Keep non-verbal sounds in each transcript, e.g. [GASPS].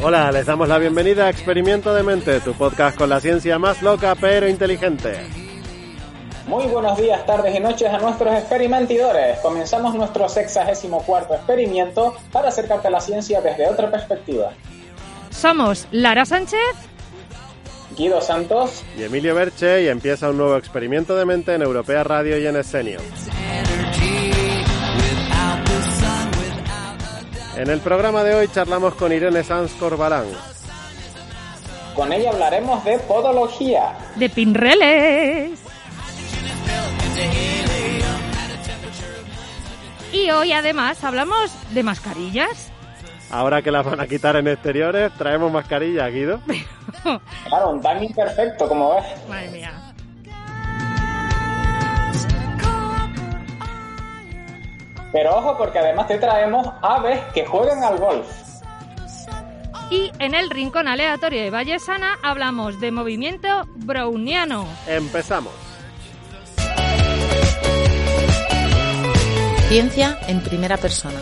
Hola, les damos la bienvenida a Experimento de Mente, tu podcast con la ciencia más loca pero inteligente. Muy buenos días, tardes y noches a nuestros experimentidores. Comenzamos nuestro sexagésimo cuarto experimento para acercarte a la ciencia desde otra perspectiva. Somos Lara Sánchez, Guido Santos Y Emilio Berche y empieza un nuevo Experimento de Mente en Europea Radio y en Escenio. En el programa de hoy charlamos con Irene Sanz Corbalán. Con ella hablaremos de podología. de Pinreles. Y hoy además hablamos de mascarillas. Ahora que las van a quitar en exteriores, traemos mascarilla, Guido. [LAUGHS] Claro, un timing perfecto, como ves. Madre mía. Pero ojo, porque además te traemos aves que juegan al golf. Y en el rincón aleatorio de Vallesana hablamos de movimiento browniano. Empezamos. Ciencia en primera persona.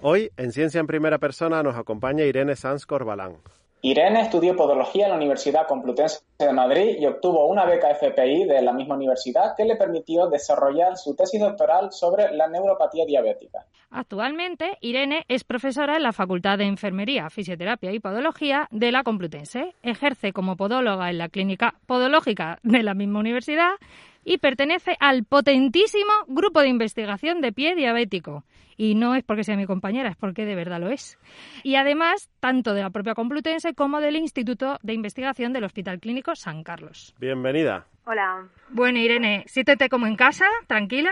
Hoy, en Ciencia en Primera Persona, nos acompaña Irene Sanz Corbalán. Irene estudió podología en la Universidad Complutense de Madrid y obtuvo una beca FPI de la misma universidad que le permitió desarrollar su tesis doctoral sobre la neuropatía diabética. Actualmente, Irene es profesora en la Facultad de Enfermería, Fisioterapia y Podología de la Complutense. Ejerce como podóloga en la Clínica Podológica de la misma universidad y pertenece al potentísimo grupo de investigación de pie diabético. Y no es porque sea mi compañera, es porque de verdad lo es. Y además, tanto de la propia Complutense como del Instituto de Investigación del Hospital Clínico San Carlos. Bienvenida. Hola, Bueno, Irene, siéntete como en casa, tranquila.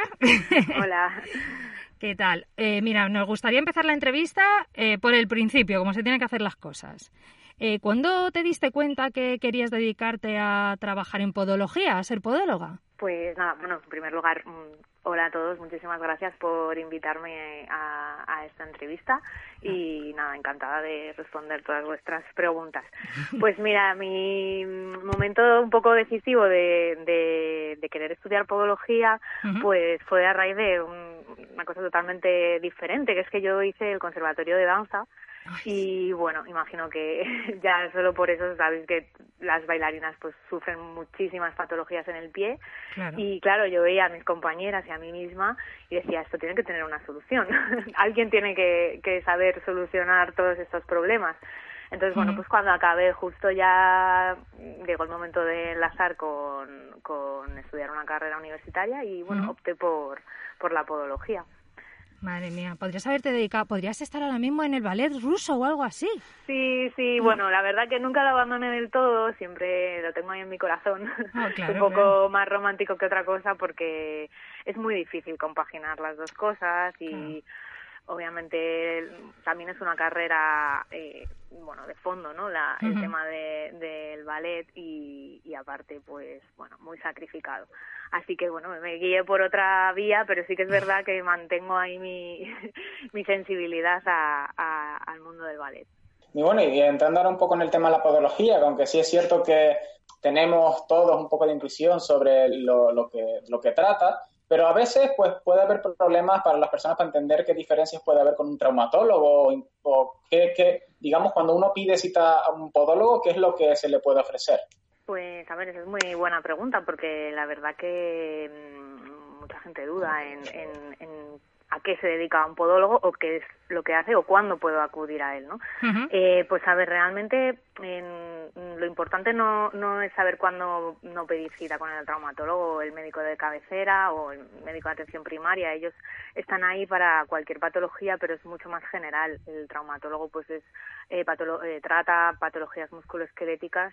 hola. [LAUGHS] ¿Qué tal? Eh, mira, nos gustaría empezar la entrevista eh, por el principio, como se tienen que hacer las cosas. Eh, ¿Cuándo te diste cuenta que querías dedicarte a trabajar en podología, a ser podóloga? Pues nada, bueno, en primer lugar, mm, hola a todos, muchísimas gracias por invitarme a, a esta entrevista y nada, encantada de responder todas vuestras preguntas. [LAUGHS] Pues mira, mi momento un poco decisivo de, de, de querer estudiar podología, pues fue a raíz de un- una cosa totalmente diferente, que es que yo hice el conservatorio de danza y bueno, imagino que [LAUGHS] ya solo por eso sabéis que las bailarinas pues sufren muchísimas patologías en el pie Claro. y claro, yo veía a mis compañeras y a mí misma y decía, esto tiene que tener una solución. [LAUGHS] Alguien tiene que, que saber solucionar todos estos problemas. Entonces, bueno, pues cuando acabé justo ya llegó el momento de enlazar con, con estudiar una carrera universitaria y bueno, opté por, por la podología. Madre mía, podrías haberte dedicado, podrías estar ahora mismo en el ballet ruso o algo así. Sí, sí, bueno, la verdad que nunca lo abandoné del todo, siempre lo tengo ahí en mi corazón. Ah, [LAUGHS] claro, un poco claro. más romántico que otra cosa porque es muy difícil compaginar las dos cosas y Claro. Obviamente también es una carrera, eh, bueno, de fondo, ¿no? La, El tema de- del ballet y, y aparte, pues, bueno, muy sacrificado. Así que, bueno, me guié por otra vía, pero sí que es verdad que mantengo ahí mi, [LAUGHS] mi sensibilidad a- a- al mundo del ballet. Y bueno, y entrando ahora un poco en el tema de la podología, aunque sí es cierto que tenemos todos un poco de intuición sobre lo, lo que, lo que trata, pero a veces pues puede haber problemas para las personas para entender qué diferencias puede haber con un traumatólogo o, o qué, qué- digamos, cuando uno pide cita a un podólogo, ¿qué es lo que se le puede ofrecer? Pues, a ver, esa es muy buena pregunta porque la verdad que mm, mucha gente duda en, en, en a qué se dedica un podólogo o qué es lo que hace o cuándo puedo acudir a él, ¿no? Eh, pues a ver, realmente en- lo importante no, no es saber cuándo no pedir cita con el traumatólogo o el médico de cabecera o el médico de atención primaria. Ellos están ahí para cualquier patología, pero es mucho más general. El traumatólogo pues es eh, patolo- eh, trata patologías musculoesqueléticas,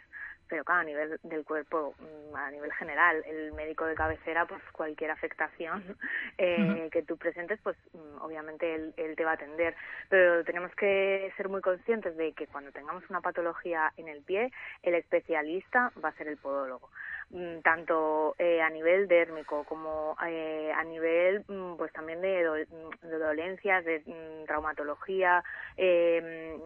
pero claro, a nivel del cuerpo, mm, a nivel general, el médico de cabecera, pues cualquier afectación [LAUGHS] eh, que tú presentes, pues mm, obviamente él, él te va a atender. Pero tenemos que ser muy conscientes de que cuando tengamos una patología en el pie, el especialista va a ser el podólogo. Mm, tanto eh, a nivel dérmico como eh, a nivel pues también de, de dolencias, de traumatología, eh,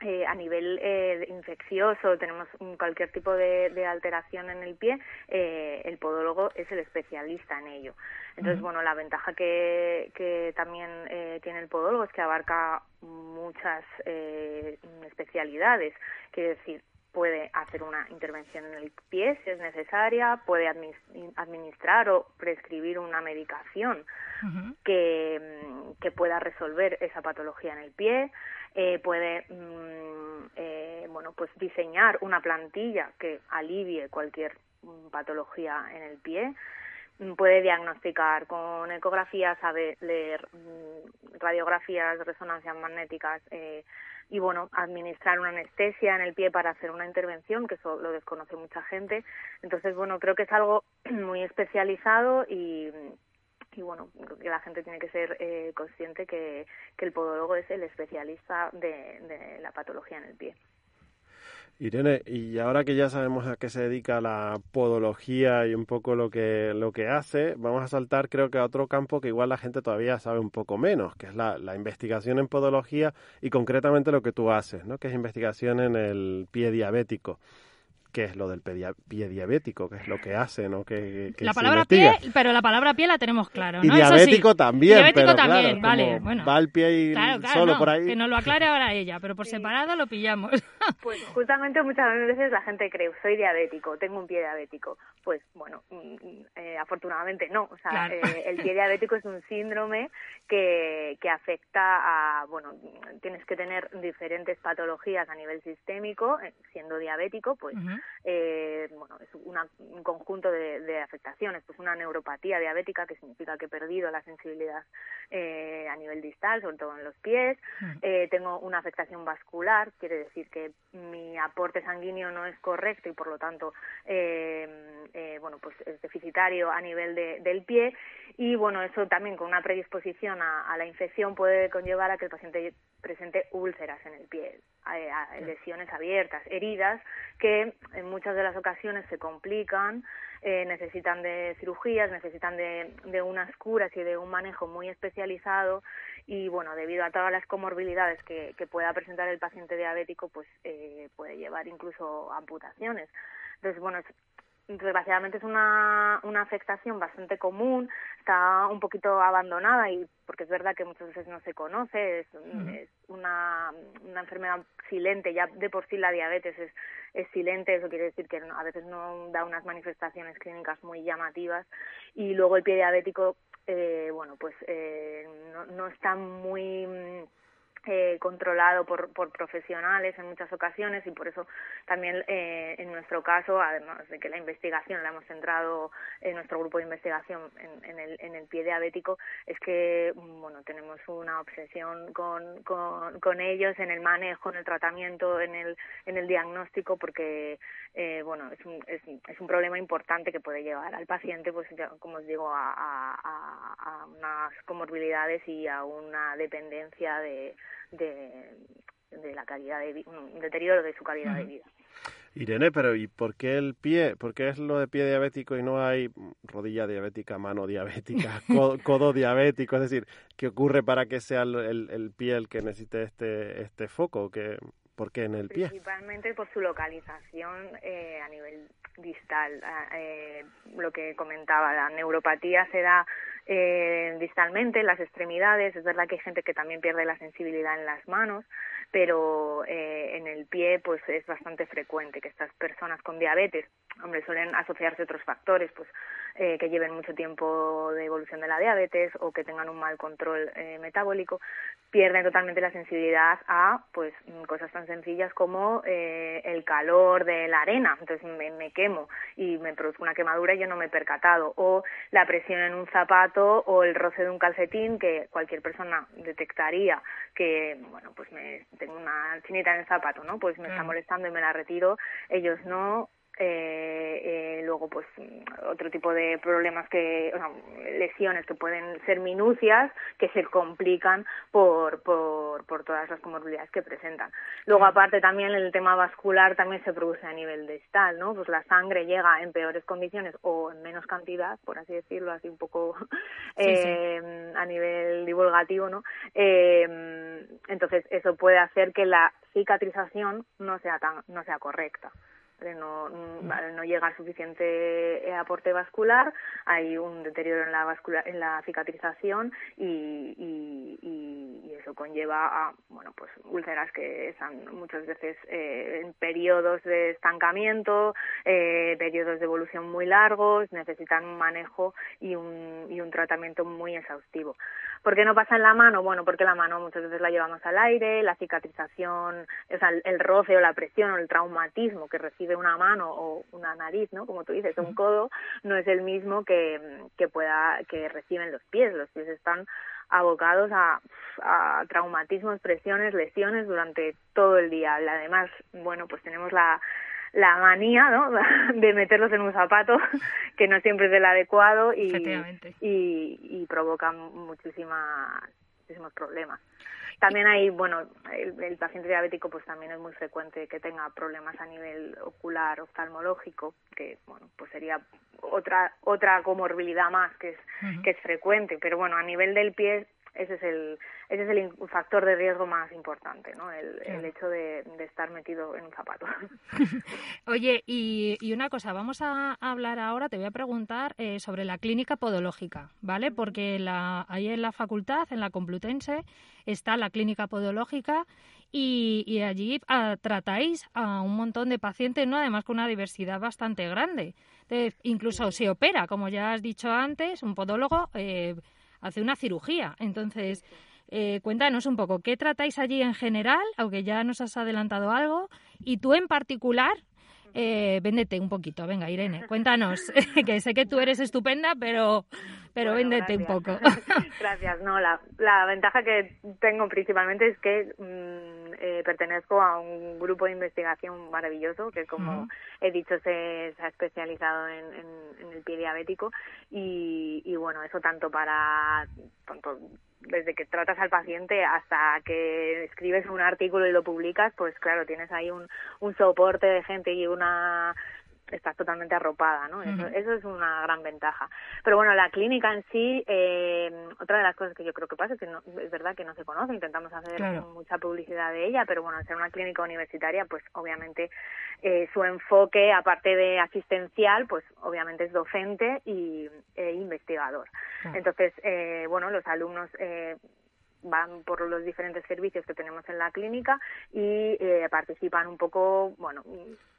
eh, a nivel eh, infeccioso, tenemos cualquier tipo de, de, alteración en el pie, eh, el podólogo es el especialista en ello. Entonces, bueno, la ventaja que, que también eh, tiene el podólogo es que abarca muchas eh, especialidades. Quiere decir, puede hacer una intervención en el pie si es necesaria, puede administrar o prescribir una medicación que, mm, que pueda resolver esa patología en el pie, eh, puede mm, eh, bueno pues diseñar una plantilla que alivie cualquier mm, patología en el pie puede diagnosticar con ecografía, sabe leer mm, radiografías, resonancias magnéticas eh, y bueno, administrar una anestesia en el pie para hacer una intervención, que eso lo desconoce mucha gente. Entonces, bueno, creo que es algo [CLEARS THROAT] muy especializado y, y bueno, que la gente tiene que ser eh, consciente que, que el podólogo es el especialista de, de la patología en el pie. Irene, y ahora que ya sabemos a qué se dedica la podología y un poco lo que, lo que hace, vamos a saltar creo que a otro campo que igual la gente todavía sabe un poco menos, que es la, la investigación en podología y concretamente lo que tú haces, ¿no? que es investigación en el pie diabético. ¿Qué es lo del pie diabético? ¿Qué es lo que hace? ¿no? ¿Qué, qué La palabra pie, pero la palabra pie la tenemos claro, ¿no? Y Eso sí. diabético también, Diabético pero también, claro, vale, bueno. va el pie y Claro, claro, solo no, por ahí. que nos lo aclare ahora ella, pero por separado lo pillamos. Pues [LAUGHS] justamente muchas veces la gente cree, soy diabético, tengo un pie diabético. Pues bueno, mm, eh, afortunadamente no. O sea, Claro. eh, el pie diabético es un síndrome que, que afecta a, bueno, tienes que tener diferentes patologías a nivel sistémico, eh, siendo diabético, pues eh, bueno, es una- un conjunto de, de afectaciones, pues una neuropatía diabética que significa que he perdido la sensibilidad eh, a nivel distal, sobre todo en los pies, eh, tengo una afectación vascular, quiere decir que mi aporte sanguíneo no es correcto y por lo tanto, eh, eh, bueno, pues es deficitario a nivel de- del pie. Y bueno, eso también con una predisposición a, a la infección puede conllevar a que el paciente presente úlceras en el pie, lesiones abiertas, heridas que en muchas de las ocasiones se complican, eh, necesitan de cirugías, necesitan de, de unas curas y de un manejo muy especializado y bueno, debido a todas las comorbilidades que, que pueda presentar el paciente diabético, pues eh, puede llevar incluso amputaciones. Entonces, bueno, desgraciadamente es una, una afectación bastante común, está un poquito abandonada y porque es verdad que muchas veces no se conoce, es, es una, una enfermedad silente, ya de por sí la diabetes es, es silente, eso quiere decir que a veces no da unas manifestaciones clínicas muy llamativas y luego el pie diabético, eh, bueno, pues eh, no, no está muy mm, eh, controlado por, por profesionales en muchas ocasiones y por eso también eh, en nuestro caso, además de que la investigación la hemos centrado en nuestro grupo de investigación en, en, el, en el pie diabético, es que bueno tenemos una obsesión con, con, ellos en el manejo, en el tratamiento, en el, en el diagnóstico, porque eh, bueno es un, es, es un problema importante que puede llevar al paciente, pues ya, como os digo, a, a, a unas comorbilidades y a una dependencia de, de, de la calidad de un deterioro de su calidad de vida. Irene, pero ¿y por qué el pie? ¿Por qué es lo de pie diabético y no hay rodilla diabética, mano diabética, [LAUGHS] codo, codo diabético? Es decir, ¿qué ocurre para que sea el, el, el pie el que necesite este, este foco? ¿Qué, ¿Por qué en el pie? Principalmente por su localización eh, a nivel distal. Ah, eh, lo que comentaba, la neuropatía se da eh, distalmente en las extremidades. Es verdad que hay gente que también pierde la sensibilidad en las manos, pero eh, en el pie pues es bastante frecuente que estas personas con diabetes hombre, suelen asociarse otros factores, pues eh, que lleven mucho tiempo de evolución de la diabetes o que tengan un mal control eh, metabólico, pierden totalmente la sensibilidad a pues cosas tan sencillas como eh, el calor de la arena, entonces me, me, quemo y me produzco una quemadura y yo no me he percatado, o la presión en un zapato o el roce de un calcetín que cualquier persona detectaría que bueno pues me tengo una chinita en el zapato, ¿no? Pues me está molestando y me la retiro, ellos no eh, eh, luego pues otro tipo de problemas que o sea, lesiones que pueden ser minucias que se complican por, por, por todas las comorbilidades que presentan. Luego aparte también el tema vascular también se produce a nivel distal no pues la sangre llega en peores condiciones o en menos cantidad por así decirlo así un poco [LAUGHS] eh, a nivel divulgativo no eh, entonces eso puede hacer que la cicatrización no sea tan no sea correcta no, no llega suficiente eh, aporte vascular, hay un deterioro en la, vascular, en la cicatrización y, y, y, eso conlleva a bueno, pues úlceras que están muchas veces eh, en periodos de estancamiento, eh, periodos de evolución muy largos, necesitan un manejo y un, y un tratamiento muy exhaustivo. ¿Por qué no pasa en la mano? Bueno, porque la mano muchas veces la llevamos al aire, la cicatrización, o sea, el, roce o la presión o el traumatismo que recibe una mano o una nariz, ¿no? Como tú dices, un codo, no es el mismo que, que pueda, que reciben los pies. Los pies están abocados a, a traumatismos, presiones, lesiones durante todo el día. Además, bueno, pues tenemos la, la manía ¿no? [LAUGHS] de meterlos en un zapato [LAUGHS] que no siempre es el adecuado y, y, y provoca muchísimas, muchísimos problemas. También hay, bueno, el, paciente diabético pues también es muy frecuente que tenga problemas a nivel ocular, oftalmológico, que bueno, pues sería otra otra comorbilidad más que es que es frecuente, pero bueno, a nivel del pie ese es el ese es el factor de riesgo más importante, ¿no? El, el hecho de, de, estar metido en un zapato. [LAUGHS] Oye, y, y, una cosa, vamos a hablar ahora, te voy a preguntar eh, sobre la clínica podológica, ¿vale? Porque la, ahí en la facultad, en la Complutense, está la clínica podológica y, y allí ah, tratáis a un montón de pacientes, ¿no? Además con una diversidad bastante grande. incluso se opera, como ya has dicho antes, un podólogo eh, hace una cirugía. Entonces, eh, cuéntanos un poco, ¿qué tratáis allí en general? Aunque ya nos has adelantado algo. Y tú en particular, eh, véndete un poquito. Venga, Irene, cuéntanos, [LAUGHS] que sé que tú eres estupenda, pero, pero véndete un poco. [LAUGHS] gracias. No, la, la ventaja que tengo principalmente es que mm, eh, pertenezco a un grupo de investigación maravilloso que, como he dicho, se, ha especializado en, en, el pie diabético y, y bueno, eso tanto para tanto desde que tratas al paciente hasta que escribes un artículo y lo publicas, pues claro, tienes ahí un, un soporte de gente y una estás totalmente arropada, ¿no? Eso, eso, es una gran ventaja. Pero bueno, la clínica en sí, eh, otra de las cosas que yo creo que pasa es que no, es verdad que no se conoce, intentamos hacer mucha publicidad de ella, pero bueno, al ser una clínica universitaria, pues obviamente eh, su enfoque, aparte de asistencial, pues obviamente es docente y e investigador. Entonces, eh, bueno, los alumnos eh, van por los diferentes servicios que tenemos en la clínica y eh, participan un poco, bueno,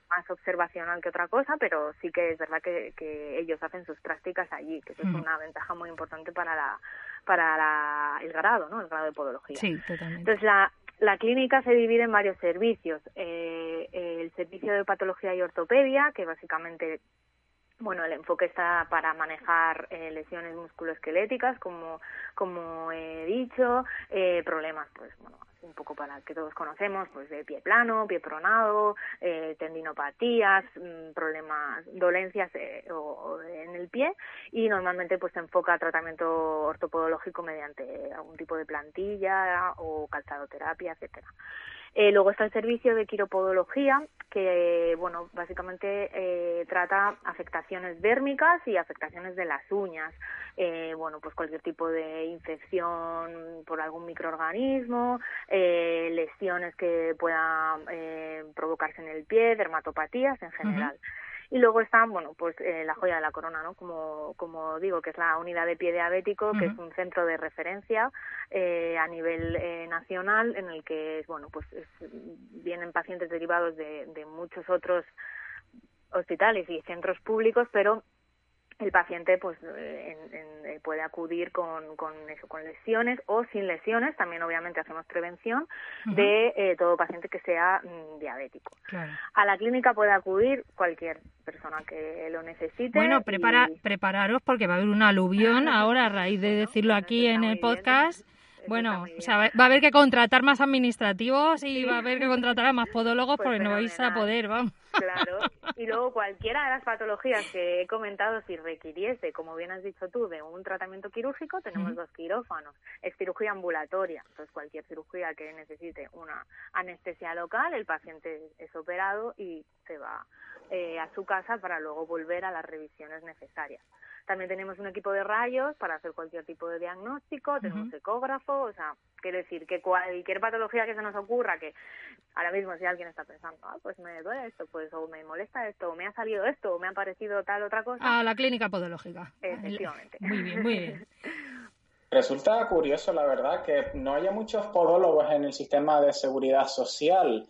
más observacional que otra cosa, pero sí que es verdad que, que ellos hacen sus prácticas allí, que eso es una ventaja muy importante para la para la, el grado, ¿no? El grado de podología. Sí, totalmente. Entonces la la clínica se divide en varios servicios. Eh, el servicio de patología y ortopedia, que básicamente bueno, el enfoque está para manejar eh, lesiones musculoesqueléticas, como, como he dicho, eh, problemas, pues, bueno, un poco para que todos conocemos, pues de pie plano, pie pronado, eh, tendinopatías, mm, problemas, dolencias eh, o, en el pie y normalmente pues se enfoca a tratamiento ortopodológico mediante algún tipo de plantilla o calzadoterapia, etcétera. Eh, luego está el servicio de quiropodología, que bueno, básicamente eh, trata afectaciones dérmicas y afectaciones de las uñas. Eh, bueno, pues cualquier tipo de infección por algún microorganismo, eh, lesiones que puedan eh, provocarse en el pie, dermatopatías en general. Y luego está, bueno, pues eh, la joya de la corona, ¿no? Como, como digo, que es la unidad de pie diabético, que es un centro de referencia eh, a nivel eh, nacional en el que, bueno, pues vienen pacientes derivados de, de muchos otros hospitales y centros públicos, pero el paciente pues eh, puede acudir con, con, eso, con lesiones o sin lesiones. También obviamente hacemos prevención de eh, todo paciente que sea mm, diabético. A la clínica puede acudir cualquier persona que lo necesite. Bueno, prepara, prepararos porque va a haber un aluvión [LAUGHS] ahora a raíz de decirlo aquí en el podcast. Bueno, o sea, va a haber que contratar más administrativos y va a haber que contratar a más podólogos pues porque no vais a poder, vamos. Claro, [LAUGHS] y luego cualquiera de las patologías que he comentado, si requiriese, como bien has dicho tú, de un tratamiento quirúrgico, tenemos dos quirófanos. Es cirugía ambulatoria, entonces cualquier cirugía que necesite una anestesia local, el paciente es operado y se va eh, a su casa para luego volver a las revisiones necesarias. También tenemos un equipo de rayos para hacer cualquier tipo de diagnóstico, tenemos ecógrafo, o sea, quiero decir que cualquier patología que se nos ocurra, que ahora mismo si alguien está pensando, ah, pues me duele esto, pues o me molesta esto, o me ha salido esto, o me ha parecido tal otra cosa. A la clínica podológica. Efectivamente. [LAUGHS] Muy bien, muy bien. [LAUGHS] Resulta curioso, la verdad, que no haya muchos podólogos en el sistema de seguridad social.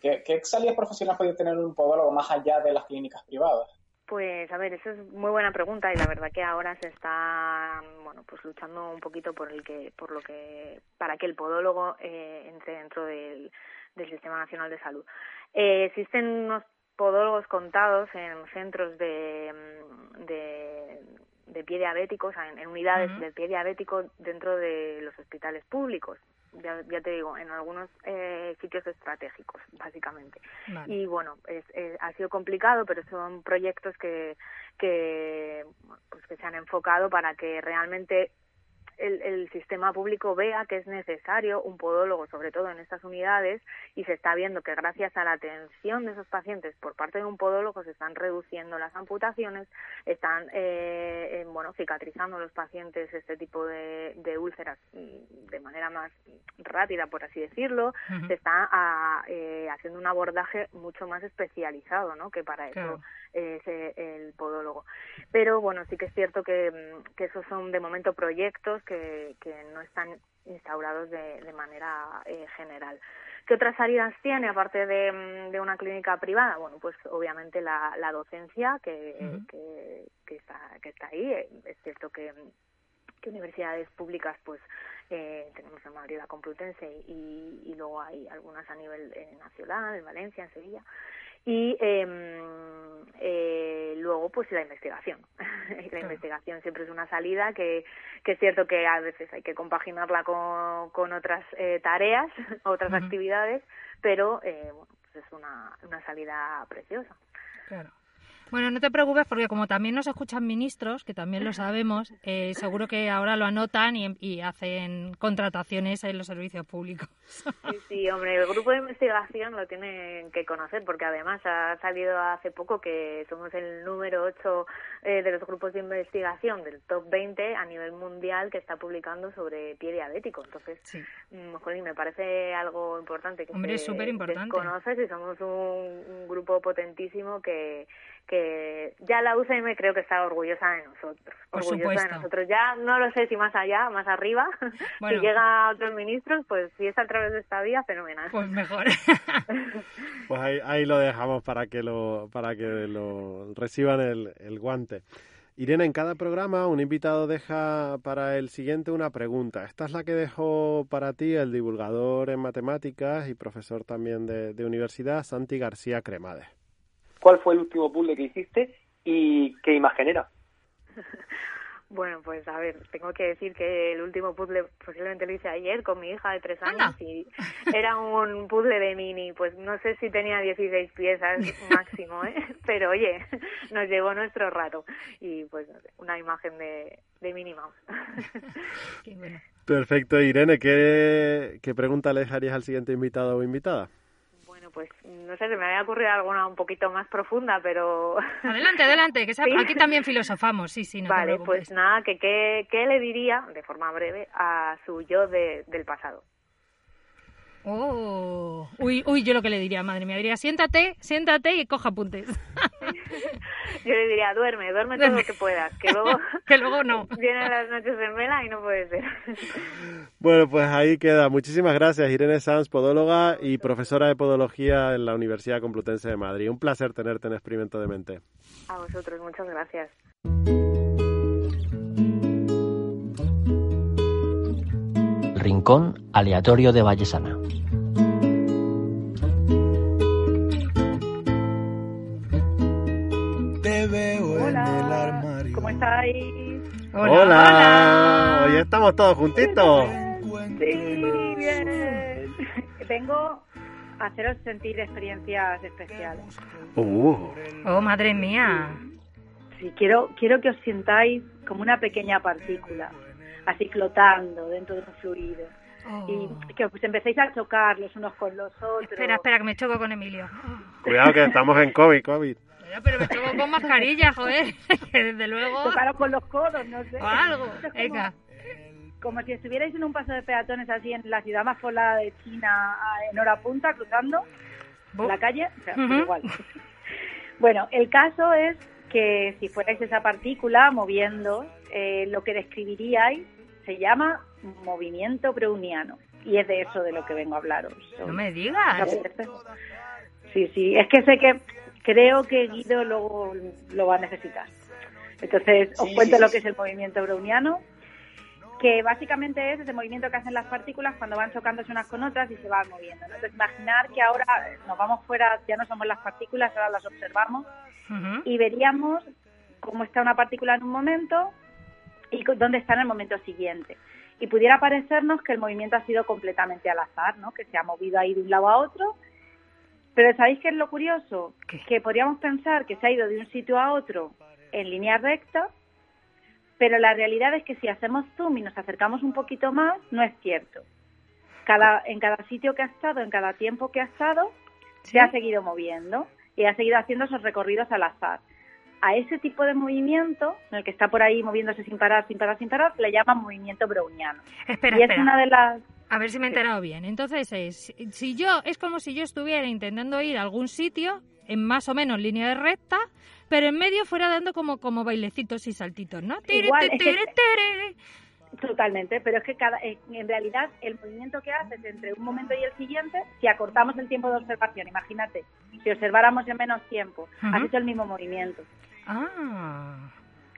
¿Qué, qué salidas profesionales puede tener un podólogo más allá de las clínicas privadas? Pues a ver, eso es muy buena pregunta y la verdad que ahora se está, bueno, pues luchando un poquito por el que, por lo que, para que el podólogo eh, entre dentro del, del Sistema Nacional de Salud. Eh, existen unos podólogos contados en centros de, de, de pie diabético, o sea, en, unidades de pie diabético dentro de los hospitales públicos ya, ya te digo, en algunos eh, sitios estratégicos, básicamente. Y bueno, es, ha sido complicado, pero son proyectos que, que, pues que se han enfocado para que realmente el, sistema público vea que es necesario un podólogo, sobre todo en estas unidades, y se está viendo que gracias a la atención de esos pacientes por parte de un podólogo se están reduciendo las amputaciones, están eh, bueno cicatrizando los pacientes este tipo de, úlceras mm, de manera más rápida, por así decirlo, se está ah, eh, haciendo un abordaje mucho más especializado, ¿no? Que para eso es eh, el podólogo. Pero bueno, sí que es cierto que, mm, que esos son de momento proyectos que, que no están instaurados de, de manera eh, general. ¿Qué otras salidas tiene aparte de, mm, de, una clínica privada? Bueno, pues obviamente la, la docencia que, que, que, está, que está ahí. Es cierto que, que universidades públicas pues eh, tenemos en Madrid la Complutense y, y, luego hay algunas a nivel eh, nacional, en Valencia, en Sevilla y em, eh, luego pues la investigación. [LAUGHS] La investigación siempre es una salida que, que es cierto que a veces hay que compaginarla con, con otras eh, tareas [LAUGHS] otras actividades pero eh, bueno, pues es una, una salida preciosa. Claro bueno, no te preocupes porque como también nos escuchan ministros, que también lo sabemos, eh, seguro que ahora lo anotan y, hacen contrataciones en los servicios públicos. [LAUGHS] Sí, sí, hombre, el grupo de investigación lo tienen que conocer porque además ha salido hace poco que somos el número 8 eh, de los grupos de investigación del top 20 a nivel mundial que está publicando sobre pie diabético. Entonces, sí. Mm, me parece algo importante que hombre, súper importante. conoces y somos un grupo potentísimo que que ya la UCM creo que está orgullosa de nosotros. orgullosa de nosotros. Ya no lo sé si más allá, más arriba, [LAUGHS] si llega a otros ministros, pues si es a través de esta vía, fenomenal. Pues mejor. [LAUGHS] pues ahí, ahí lo dejamos para que lo, para que lo reciban el, el guante. Irene, en cada programa un invitado deja para el siguiente una pregunta. Esta es la que dejó para ti el divulgador en matemáticas y profesor también de, de universidad, Santi García Cremades cuál fue el último puzzle que hiciste y qué imagen era. [LAUGHS] Bueno, pues a ver, tengo que decir que el último puzzle posiblemente lo hice ayer con mi hija de tres años y era un puzzle de mini, pues no sé si tenía 16 piezas [LAUGHS] máximo, ¿eh? pero oye, nos llevó nuestro rato y pues una imagen de, de Minnie Mouse. [LAUGHS] Perfecto, Irene, ¿qué, ¿qué pregunta le dejarías al siguiente invitado o invitada? Pues no sé, se me había ocurrido alguna un poquito más profunda, pero... [LAUGHS] Adelante, adelante, que aquí también filosofamos, sí, sí, no Vale, pues nada, que qué, le diría, de forma breve, a su yo de, del pasado. Oh, uy, uy, yo lo que le diría, madre mía, diría, siéntate, siéntate y coja apuntes. [LAUGHS] Yo le diría, duerme, duerme todo lo que puedas, que [LAUGHS] luego, que luego no. Vienen las noches en vela y no puede ser. Bueno, pues ahí queda. Muchísimas gracias, Irene Sanz, podóloga y profesora de podología en la Universidad Complutense de Madrid. Un placer tenerte en Experimento de Mente. A vosotros, muchas gracias. Rincón aleatorio de Vallesana. Te veo en el armario. ¿Cómo estáis? Hola. Hola. Hoy estamos todos juntitos. Sí, bien. Vengo a haceros sentir experiencias especiales. Uh. Oh, madre mía. Sí, quiero, quiero que os sintáis como una pequeña partícula así flotando dentro de un fluido. Y que os empecéis a chocar los unos con los otros. Espera, espera, que me choco con Emilio. Cuidado que estamos en COVID, COVID. Pero me choco con mascarilla, joder. [LAUGHS] que desde luego... Tocaros con los codos, no sé. O algo, venga. Como si estuvierais en un paso de peatones así en la ciudad más poblada de China en hora punta, cruzando la calle. O sea, uh -huh. igual. [LAUGHS] bueno, el caso es que si fuerais esa partícula moviendo, eh, lo que describiríais se llama movimiento browniano. Y es de eso de lo que vengo a hablaros. No me digas. Sí, sí, es que sé que creo que Guido luego lo va a necesitar. Entonces, os sí, cuento sí, lo que es el movimiento browniano, que básicamente es ese movimiento que hacen las partículas cuando van chocándose unas con otras y se van moviendo. ¿no? Entonces, imaginar que ahora nos vamos fuera, ya no somos las partículas, ahora las observamos uh -huh. y veríamos cómo está una partícula en un momento y dónde está en el momento siguiente. Y pudiera parecernos que el movimiento ha sido completamente al azar, ¿no? que se ha movido ahí de un lado a otro. Pero ¿sabéis qué es lo curioso? ¿Qué? Que podríamos pensar que se ha ido de un sitio a otro en línea recta, pero la realidad es que si hacemos zoom y nos acercamos un poquito más, no es cierto. Cada, en cada sitio que ha estado, en cada tiempo que ha estado, ¿Sí? se ha seguido moviendo y ha seguido haciendo esos recorridos al azar a ese tipo de movimiento, en el que está por ahí moviéndose sin parar, sin parar, sin parar, le llaman movimiento browniano. Espera, y espera. es una de las... A ver si me he enterado bien. Entonces, es, si yo es como si yo estuviera intentando ir a algún sitio en más o menos línea de recta, pero en medio fuera dando como, como bailecitos y saltitos, ¿no? Igual, tere, tere, tere. Totalmente, pero es que cada, en realidad el movimiento que haces entre un momento y el siguiente, si acortamos el tiempo de observación, imagínate, si observáramos en menos tiempo, uh -huh. has hecho el mismo movimiento. Ah.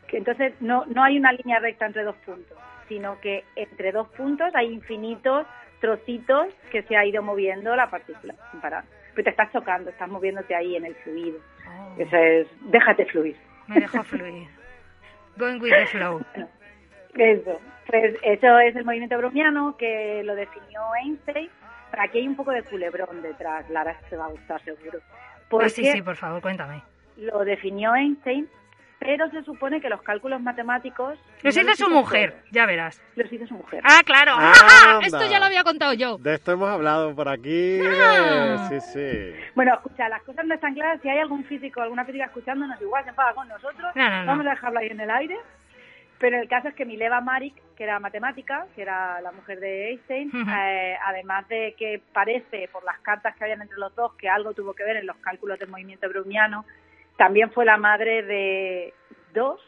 Que entonces no, no hay una línea recta entre dos puntos, sino que entre dos puntos hay infinitos trocitos que se ha ido moviendo la partícula sin parar. Pero te estás chocando, estás moviéndote ahí en el fluido. Oh. Eso es, déjate fluir. Me dejo fluir. Going with the flow. Eso. Pues eso es el movimiento browniano que lo definió Einstein. Pero aquí hay un poco de culebrón detrás, Lara, te va a gustar seguro. Porque sí, sí, por favor, cuéntame. Lo definió Einstein, pero se supone que los cálculos matemáticos... Los hizo su mujer, todos. ya verás. Los hizo su mujer. Ah, claro. Ah, [LAUGHS] Esto ya lo había contado yo. De esto hemos hablado por aquí. Ah. Sí, sí. Bueno, escucha, las cosas no están claras. Si hay algún físico, alguna física escuchándonos, igual se enfada con nosotros. No, no, no. Vamos a dejarlo ahí en el aire. Pero el caso es que Mileva Marik, que era matemática, que era la mujer de Einstein, uh -huh. eh, además de que parece, por las cartas que habían entre los dos, que algo tuvo que ver en los cálculos del movimiento browniano, también fue la madre de dos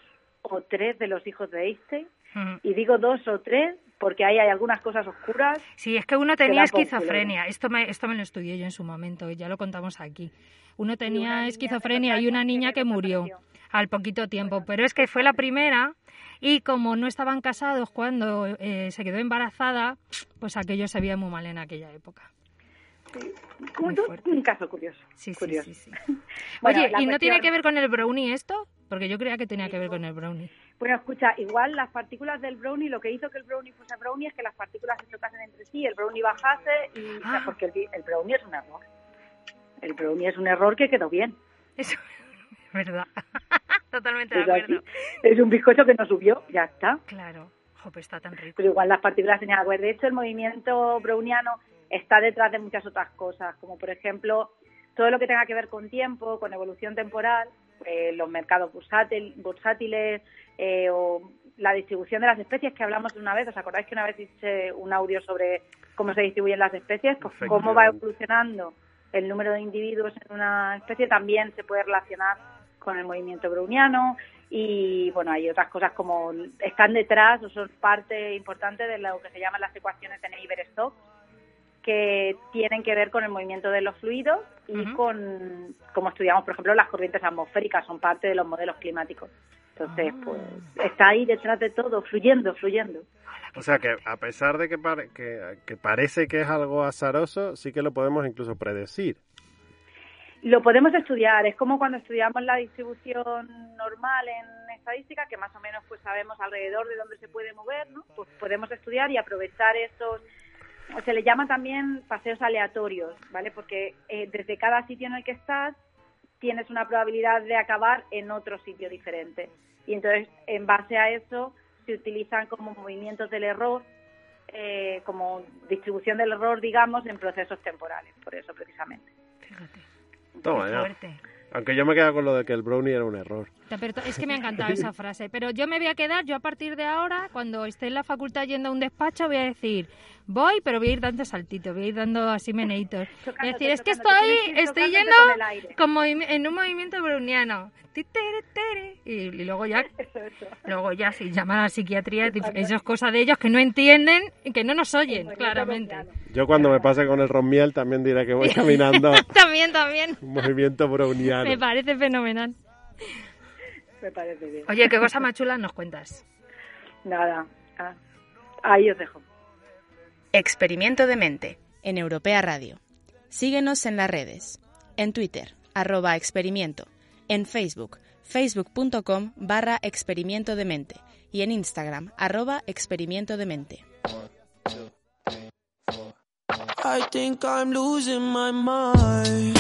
o tres de los hijos de Einstein. -huh. Y digo dos o tres porque ahí hay algunas cosas oscuras. Sí, es que uno tenía que esquizofrenia. Esto me, esto me lo estudié yo en su momento, ya lo contamos aquí. Uno tenía y esquizofrenia y una niña que murió al poquito tiempo, pero es que fue la primera y como no estaban casados cuando eh, se quedó embarazada, pues aquello se veía muy mal en aquella época. Sí. un caso curioso. Sí, curioso. sí, [LAUGHS] bueno, Oye, ¿y cuestión... no tiene que ver con el brownie esto? Porque yo creía que tenía que ver con el brownie. Bueno, escucha, igual las partículas del brownie, lo que hizo que el brownie fuese brownie es que las partículas se chocasen entre sí, el brownie bajase y... Ah. porque el, el brownie es un error. El brownie es un error que quedó bien. Eso es verdad. [LAUGHS] Totalmente de acuerdo. Es un bizcocho que no subió, ya está. Claro. Está tan rico. Pero igual las partículas tenían que. De hecho, el movimiento browniano está detrás de muchas otras cosas, como por ejemplo todo lo que tenga que ver con tiempo, con evolución temporal, eh, los mercados bursátil, bursátiles eh, o la distribución de las especies que hablamos una vez. ¿Os acordáis que una vez hice un audio sobre cómo se distribuyen las especies? Pues cómo va evolucionando el número de individuos en una especie también se puede relacionar con el movimiento browniano y bueno, hay otras cosas como están detrás o son parte importante de lo que se llaman las ecuaciones de Neighbor-Stokes que tienen que ver con el movimiento de los fluidos y con, como estudiamos, por ejemplo, las corrientes atmosféricas, son parte de los modelos climáticos. Entonces, pues está ahí detrás de todo, fluyendo, fluyendo. O sea que a pesar de que, que, parece que es algo azaroso, sí que lo podemos incluso predecir. Lo podemos estudiar, es como cuando estudiamos la distribución normal en estadística, que más o menos pues sabemos alrededor de dónde se puede mover, ¿no? Pues podemos estudiar y aprovechar estos se le llama también paseos aleatorios, ¿vale? Porque eh, desde cada sitio en el que estás tienes una probabilidad de acabar en otro sitio diferente. Y entonces, en base a eso, se utilizan como movimientos del error, eh, como distribución del error, digamos, en procesos temporales, por eso precisamente. Fíjate. Toma, aunque yo me quedo con lo de que el brownie era un error. es que me ha encantado esa [LAUGHS] frase. Pero yo me voy a quedar, yo a partir de ahora, cuando esté en la facultad yendo a un despacho, voy a decir, voy, pero voy a ir dando saltitos, voy a ir dando así meneitos. Es decir, es que estoy, estoy yendo como en un movimiento browniano. Y, luego ya, [LAUGHS] luego ya si llaman a la psiquiatría, eso es cosa de ellos que no entienden y que no nos oyen, claramente. Yo cuando me pase con el romiel también diré que voy [LAUGHS] caminando. también, también. Un movimiento browniano. Me parece fenomenal. Me parece bien. Oye, ¿qué cosa más chula nos cuentas? Nada. Ah, ahí os dejo. Experimento de mente en Europea Radio. Síguenos en las redes. En Twitter, arroba experimento. En Facebook, facebook.com barra experimento de mente. Y en Instagram, arroba experimento de mente. I think I'm losing my mind.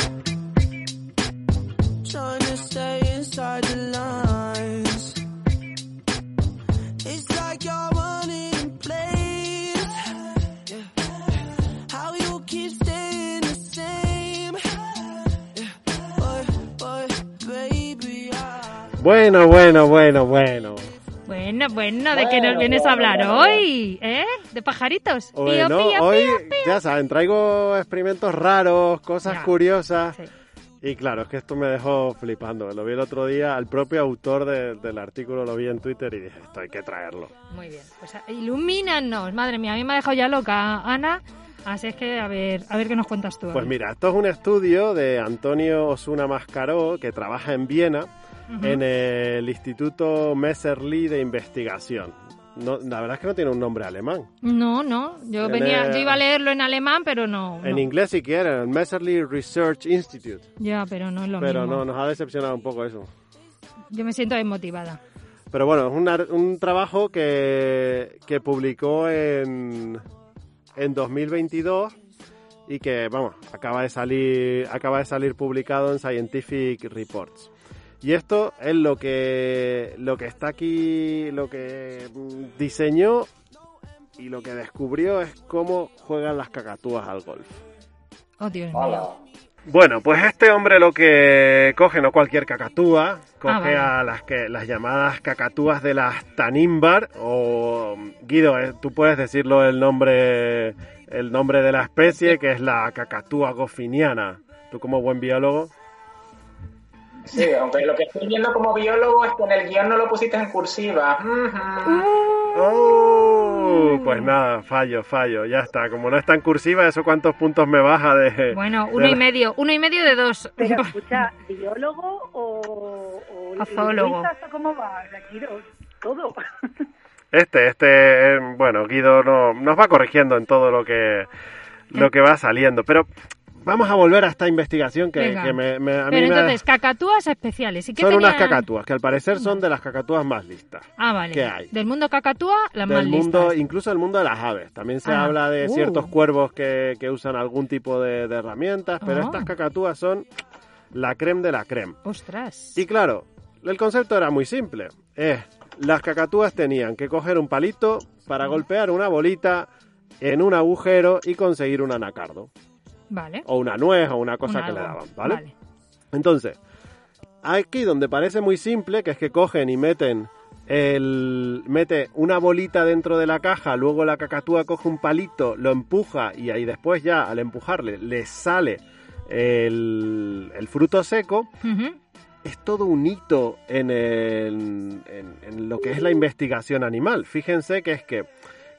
Trying to stay inside the lines. It's like you're running in place. How you keep staying the same. Boy, boy, baby, Bueno, bueno, bueno, bueno. Bueno, bueno, ¿de qué nos vienes a hablar hoy? ¿Eh? ¿De pajaritos? Bueno, hoy, ya saben, traigo experimentos raros, cosas curiosas. Y claro, es que esto me dejó flipando. Lo vi el otro día, al propio autor del artículo lo vi en Twitter y dije, esto hay que traerlo. Muy bien, pues ilumínanos. Madre mía, a mí me ha dejado ya loca Ana. Así es que a ver, a ver qué nos cuentas tú. Pues mira, esto es un estudio de Antonio Osuna Mascaró, que trabaja en Viena en el Instituto Messerli de Investigación. No, la verdad es que no tiene un nombre alemán. No, no. Yo venía, yo iba a leerlo en alemán, pero no. En inglés si quieren, el Messerly Research Institute. Ya, pero no es lo mismo. Pero no, nos ha decepcionado un poco eso. Yo me siento desmotivada. Pero bueno, es un, trabajo que, que publicó en, en 2022 y que, vamos, acaba de salir, acaba de salir publicado en Scientific Reports. Y esto es lo que, lo que está aquí, lo que diseñó y lo que descubrió es cómo juegan las cacatúas al golf. Oh, Dios mío. Bueno, pues este hombre lo que coge, no cualquier cacatúa, coge ah, a las que las llamadas cacatúas de las tanimbar o Guido, eh, tú puedes decirlo el nombre el nombre de la especie que es la cacatúa gofiniana. Tú como buen biólogo Sí, aunque lo que estoy viendo como biólogo es que en el guion no lo pusiste en cursiva. Oh, pues nada, fallo, fallo, ya está. Como no está en cursiva, ¿eso cuántos puntos me baja de...? Bueno, uno y medio, uno y medio de dos. Pero [LAUGHS] escucha, ¿biólogo o, o ¿Cómo va? Aquí todo. [LAUGHS] Este, este, eh, bueno, Guido no, nos va corrigiendo en todo lo que, lo que va saliendo, pero Vamos a volver a esta investigación que, me, me, a Pero entonces, cacatúas especiales. ¿Y qué son unas cacatúas, que al parecer son de las cacatúas más listas. Ah, vale. Que hay. Del mundo cacatúa, las del más mundo, Incluso del mundo de las aves. También se ah. habla de ciertos uh. cuervos que, que, usan algún tipo de, herramientas, pero oh. estas cacatúas son la creme de la creme. ¡Ostras! Y claro, el concepto era muy simple. Es, las cacatúas tenían que coger un palito para golpear una bolita en un agujero y conseguir un anacardo. O una nuez o una cosa que le daban, ¿vale? Entonces, aquí donde parece muy simple, que es que cogen y meten el, mete una bolita dentro de la caja, luego la cacatúa coge un palito, lo empuja y ahí después ya al empujarle le sale el, el fruto seco. Es todo un hito en, el- en- en lo que es la investigación animal. Fíjense que es que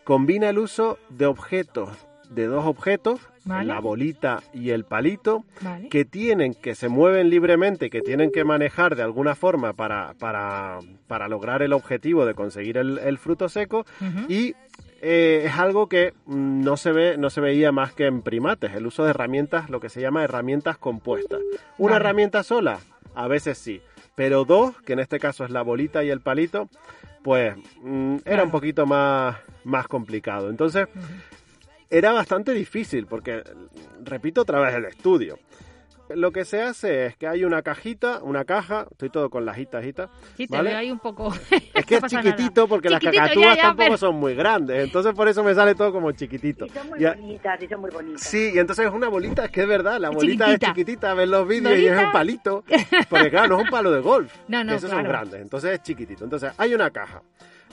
combina el uso de objetos, de dos objetos, Vale. la bolita y el palito, Vale. que tienen, que se mueven libremente, que tienen que manejar de alguna forma para, para, para lograr el objetivo de conseguir el, el fruto seco. Y eh, es algo que no se ve no se veía más que en primates. El uso de herramientas lo que se llama herramientas compuestas. Una Vale. herramienta sola a veces sí. Pero dos que en este caso es la bolita y el palito pues mm, era un poquito más más complicado. Entonces era bastante difícil porque repito otra vez el estudio lo que se hace es que hay una cajita, una caja, estoy todo con las hitas, hitas, Sí, te ¿vale? veo ahí un poco. Es [LAUGHS] que es chiquitito porque las Chiquitito, cacatúas ya, ya, tampoco pero- son muy grandes, entonces por eso me sale todo como chiquitito. Y son muy Ya- bonitas, y son muy bonitas. Sí, y entonces es una bolita, es que es verdad, la bolita Chiquitita. es chiquitita, ves los vídeos y es Bolita. un palito, porque claro, no es un palo de golf, [LAUGHS] No, no, esos son claro. grandes, entonces es chiquitito. Entonces hay una caja,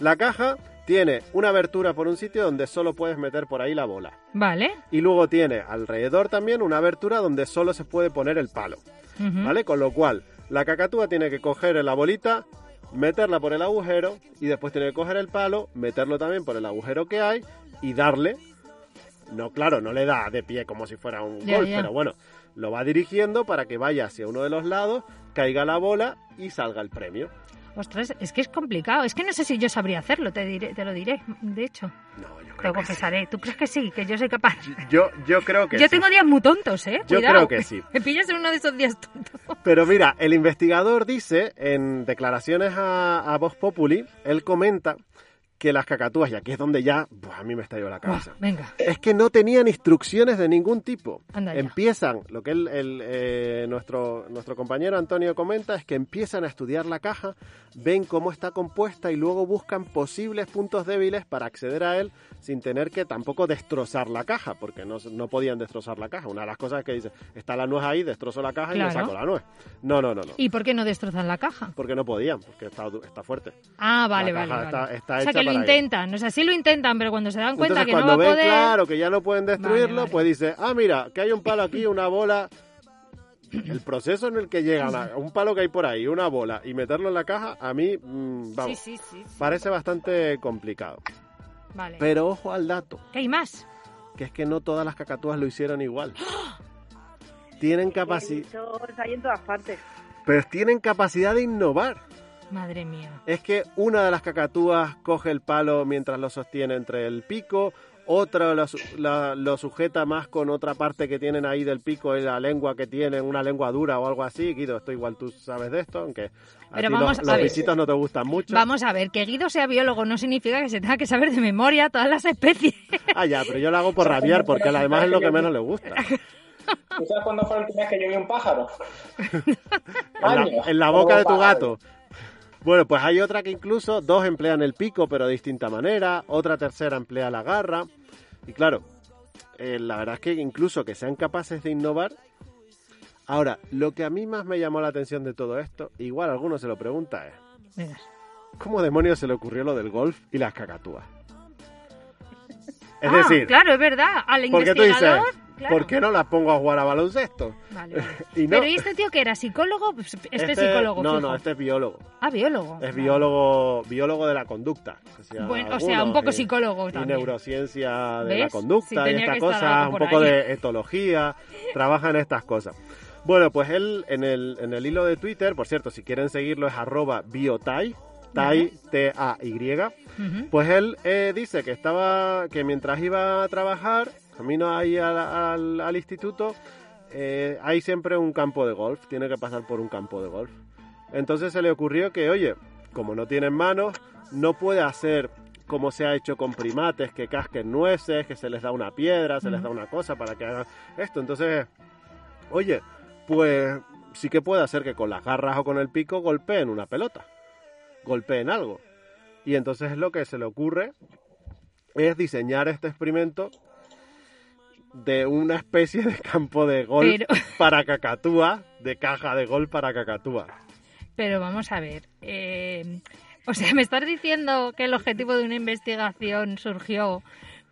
la caja tiene una abertura por un sitio donde solo puedes meter por ahí la bola. Vale. Y luego tiene alrededor también una abertura donde solo se puede poner el palo. ¿Vale? Con lo cual, la cacatúa tiene que coger la bolita, meterla por el agujero y después tiene que coger el palo, meterlo también por el agujero que hay y darle. No, claro, no le da de pie como si fuera un ya. pero bueno, lo va dirigiendo para que vaya hacia uno de los lados, caiga la bola y salga el premio. Ostras, es que es complicado. Es que no sé si yo sabría hacerlo, te, diré, te lo diré, de hecho. No, yo Te lo confesaré. ¿Tú crees que sí? Que yo soy capaz. Yo, yo creo que yo sí. tengo días muy tontos, ¿eh? Yo Cuidado. creo que sí. [LAUGHS] Me pillas en uno de esos días tontos. Pero mira, el investigador dice en declaraciones a, a Vox Populi, él comenta que las cacatúas, y aquí es donde ya a mí me estalló la cabeza, Venga. es que no tenían instrucciones de ningún tipo. Anda. Empiezan, lo que el, el, eh, nuestro, nuestro compañero Antonio comenta es que empiezan a estudiar la caja, ven cómo está compuesta y luego buscan posibles puntos débiles para acceder a él sin tener que tampoco destrozar la caja, porque no, no podían destrozar la caja. Una de las cosas es que dice, está la nuez ahí, destrozo la caja y le saco la nuez. No, no, no, no. ¿Y por qué no destrozan la caja? Porque no podían, porque está, está fuerte. Ah, vale, La vale. caja vale. está- está o sea, hecha que lo intentan. O sea, sí lo intentan, pero cuando se dan cuenta Entonces, que no va cuando a ven poder. claro que ya no pueden destruirlo, Vale, vale. pues dice, ah, mira, que hay un palo aquí, una bola. El proceso en el que llegan a un palo que hay por ahí, una bola, y meterlo en la caja, a mí, mm, vamos, sí, sí, sí. parece bastante complicado. Vale. Pero ojo al dato, ¿Qué hay más? que es que no todas las cacatúas lo hicieron igual. [GASPS] Tienen capacidad, hay en todas partes. pero tienen capacidad de innovar. Madre mía. Es que una de las cacatúas coge el palo mientras lo sostiene entre el pico, otra lo, su- la- lo sujeta más con otra parte que tienen ahí del pico, es la lengua que tienen, una lengua dura o algo así. Guido, esto igual tú sabes de esto, aunque a Pero ti vamos los, a los visitos no te gustan mucho. Vamos a ver, que Guido sea biólogo no significa que se tenga que saber de memoria todas las especies. [LAUGHS] Ah, ya, pero yo lo hago por rabiar, porque [LAUGHS] además es lo que menos le gusta. ¿Tú sabes cuándo fue la última vez que yo vi un pájaro? [LAUGHS] En la, en boca de tu gato. Bueno, pues hay otra que incluso dos emplean el pico, pero de distinta manera. Otra tercera emplea la garra. Y claro, eh, la verdad es que incluso que sean capaces de innovar. Ahora, lo que a mí más me llamó la atención de todo esto, igual alguno se lo pregunta, es. ¿cómo demonios se le ocurrió lo del golf y las cacatúas? [LAUGHS] Es Ah, decir, claro, es verdad. Al porque tú dices, investigador. Claro. ¿por qué no las pongo a jugar a baloncesto? Vale, vale. [LAUGHS] Y no. Pero ¿y este tío que era psicólogo? Pues Este, es psicólogo. No, fijo. no, este es biólogo. Ah, biólogo. Es biólogo, biólogo de la conducta. decía Bueno, o sea, un poco y- psicólogo Y también. neurociencia de la conducta Sí, y estas cosas, un poco ahí. de etología, trabaja en estas cosas. Bueno, pues él en el, en el hilo de Twitter, por cierto, si quieren seguirlo es arroba biotai, tai, T-A-Y, pues él eh, dice que estaba, que mientras iba a trabajar, camino ahí al, al- al instituto, eh, hay siempre un campo de golf, tiene que pasar por un campo de golf. Entonces se le ocurrió que, oye, como no tienen manos, no puede hacer como se ha hecho con primates, que casquen nueces, que se les da una piedra, se les da una cosa para que hagan esto. Entonces, oye, pues sí que puede hacer que con las garras o con el pico golpeen una pelota, golpeen algo. Y entonces lo que se le ocurre es diseñar este experimento de una especie de campo de golf Pero- [LAUGHS] para cacatúa, de caja de golf para cacatúa. Pero vamos a ver. eh, O sea, me estás diciendo que el objetivo de una investigación surgió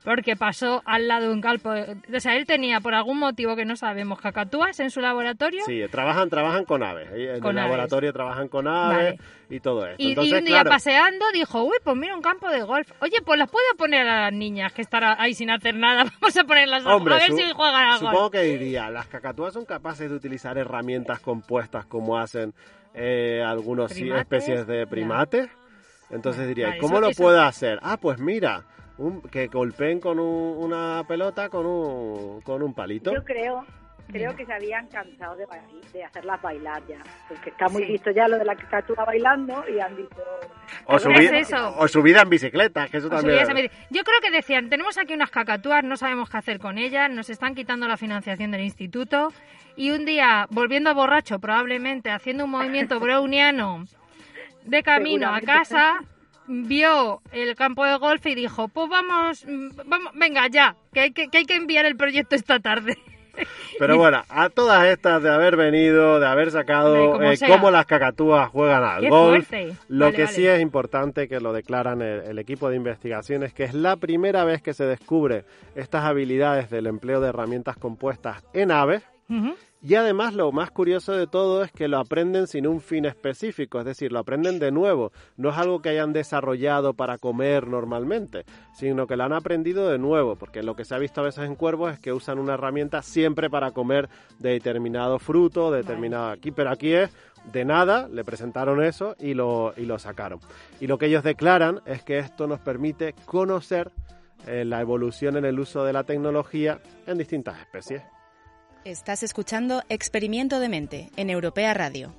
porque pasó al lado de un campo. O sea, él tenía por algún motivo que no sabemos cacatúas en su laboratorio. Sí, trabajan, trabajan con aves. En Con el aves. laboratorio trabajan con aves y todo esto. Y, un día claro, paseando dijo, uy, pues mira un campo de golf. Oye, pues las puedo poner a las niñas que están ahí sin hacer nada. [LAUGHS] Vamos a ponerlas a, Hombre, a ver su- si juegan a supongo golf. que diría, las cacatúas son capaces de utilizar herramientas compuestas como hacen eh, algunas especies de primates. Entonces diría, vale, ¿cómo eso- lo eso- puede hacer? Ah, pues mira, un- que golpeen con un- una pelota con un, con un palito. Yo creo, creo que se habían cansado de, de hacerlas bailar ya, porque está muy visto ya lo de la cacatúa bailando y han dicho... O, ¿Es subir- eso? o subida en bicicleta, que eso O también... a. Yo creo que decían, tenemos aquí unas cacatúas, no sabemos qué hacer con ellas, nos están quitando la financiación del instituto y un día, volviendo borracho probablemente, haciendo un movimiento [LAUGHS] browniano de camino a casa, vio el campo de golf y dijo, pues vamos, vamos venga ya, que hay que, que hay que enviar el proyecto esta tarde. [LAUGHS] Pero bueno, a todas estas de haber venido, de haber sacado Hombre, como eh, cómo las cacatúas juegan al Qué golf, fuerte. lo Vale, que vale. sí es importante que lo declaran el, el equipo de investigaciones, que es la primera vez que se descubre estas habilidades del empleo de herramientas compuestas en aves. Y además lo más curioso de todo es que lo aprenden sin un fin específico, es decir, lo aprenden de nuevo. No es algo que hayan desarrollado para comer normalmente, sino que lo han aprendido de nuevo, porque lo que se ha visto a veces en cuervos es que usan una herramienta siempre para comer de determinado fruto, de determinado aquí, pero aquí es de nada, le presentaron eso y lo, y lo sacaron. Y lo que ellos declaran es que esto nos permite conocer eh, la evolución en el uso de la tecnología en distintas especies. Estás escuchando Experimento de Mente en Europea Radio.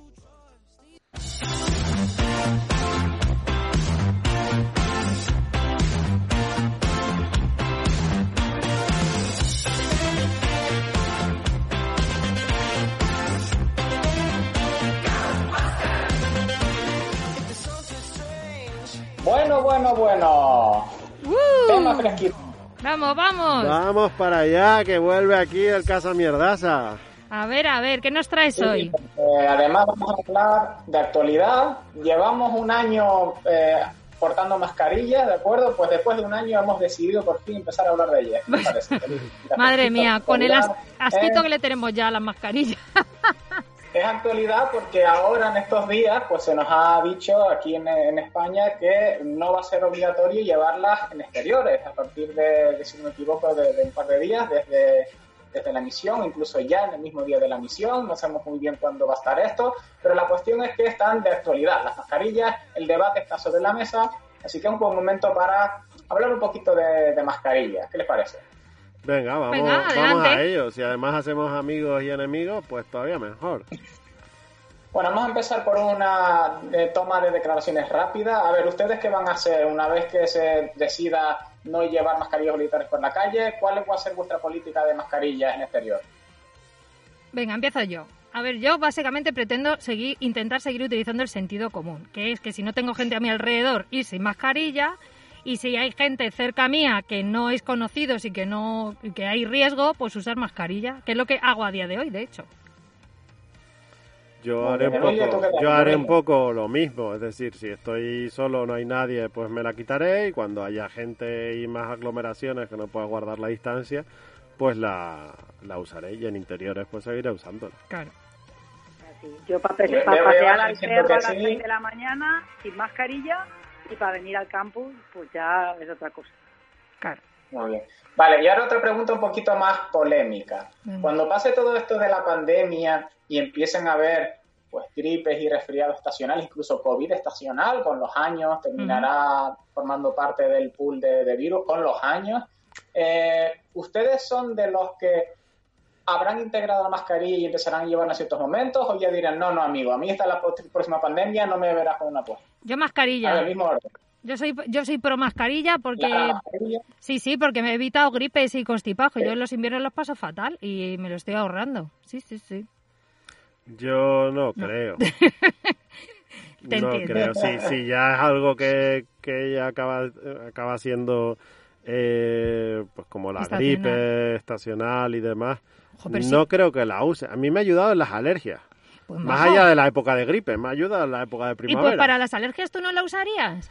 Bueno, bueno, bueno. Tema fresquito. Vamos, vamos. Vamos para allá, que vuelve aquí el Casa Mierdaza. A ver, a ver, ¿qué nos traes hoy? Eh, además vamos a hablar de actualidad. Llevamos un año eh, portando mascarillas, ¿de acuerdo? Pues después de un año hemos decidido por fin empezar a hablar de ellas. [LAUGHS] Madre mía, con el as- asquito Eh, que le tenemos ya a las mascarillas. Es actualidad porque ahora en estos días pues se nos ha dicho aquí en, España que no va a ser obligatorio llevarlas en exteriores a partir de, si no me equivoco, de, de un par de días desde, desde la misión, incluso ya en el mismo día de la misión, no sabemos muy bien cuándo va a estar esto, pero la cuestión es que están de actualidad. Las mascarillas, el debate está sobre la mesa, así que es un buen momento para hablar un poquito de, de mascarillas, ¿qué les parece? Venga, vamos, Venga, vamos adelante. a ello. Si además hacemos amigos y enemigos, pues todavía mejor. Bueno, vamos a empezar por una eh, toma de declaraciones rápida. A ver, ¿ustedes qué van a hacer una vez que se decida no llevar mascarillas militares por la calle? ¿Cuál va a ser vuestra política de mascarillas en exterior? Venga, empiezo yo. A ver, yo básicamente pretendo seguir, intentar seguir utilizando el sentido común, que es que si no tengo gente a mi alrededor, ir sin mascarilla, y si hay gente cerca mía que no es conocidos y que no que hay riesgo, pues usar mascarilla, que es lo que hago a día de hoy, de hecho. Yo haré, un bien, Emilio, ¿tú poco, yo haré un poco lo mismo, es decir, si estoy solo, no hay nadie, pues me la quitaré y cuando haya gente y más aglomeraciones que no pueda guardar la distancia, pues la, la usaré y en interiores pues seguiré usándola. Claro. Así. Yo para veo pasear a al perro a las sí. 6 de la mañana sin mascarilla y para venir al campus, pues ya es otra cosa. Claro. Muy bien. Vale, y ahora otra pregunta un poquito más polémica. Cuando pase todo esto de la pandemia y empiecen a haber pues gripes y resfriados estacionales, incluso COVID estacional, con los años terminará formando parte del pool de, de virus con los años. Eh, ¿Ustedes son de los que habrán integrado la mascarilla y empezarán a llevarla en ciertos momentos o ya dirán, no, no, amigo, a mí esta es la próxima pandemia, no me verás con una puesta? Yo A mascarilla. ver, mismo orden. Yo soy yo soy pro mascarilla porque La mascarilla. sí, sí, porque me he evitado gripes y constipados, que yo en los inviernos los paso fatal y me lo estoy ahorrando. Sí, sí, sí. Yo no creo. [LAUGHS] Te no entiendo. creo, sí, sí, ya es algo que, que ya acaba, acaba siendo eh, pues como la Estacional. gripe estacional y demás. Ojo, pero no sí. creo que la use. A mí me ha ayudado en las alergias. Pues Más majo. allá de la época de gripe, me ayuda en la época de Y primavera. pues para las alergias tú no la usarías.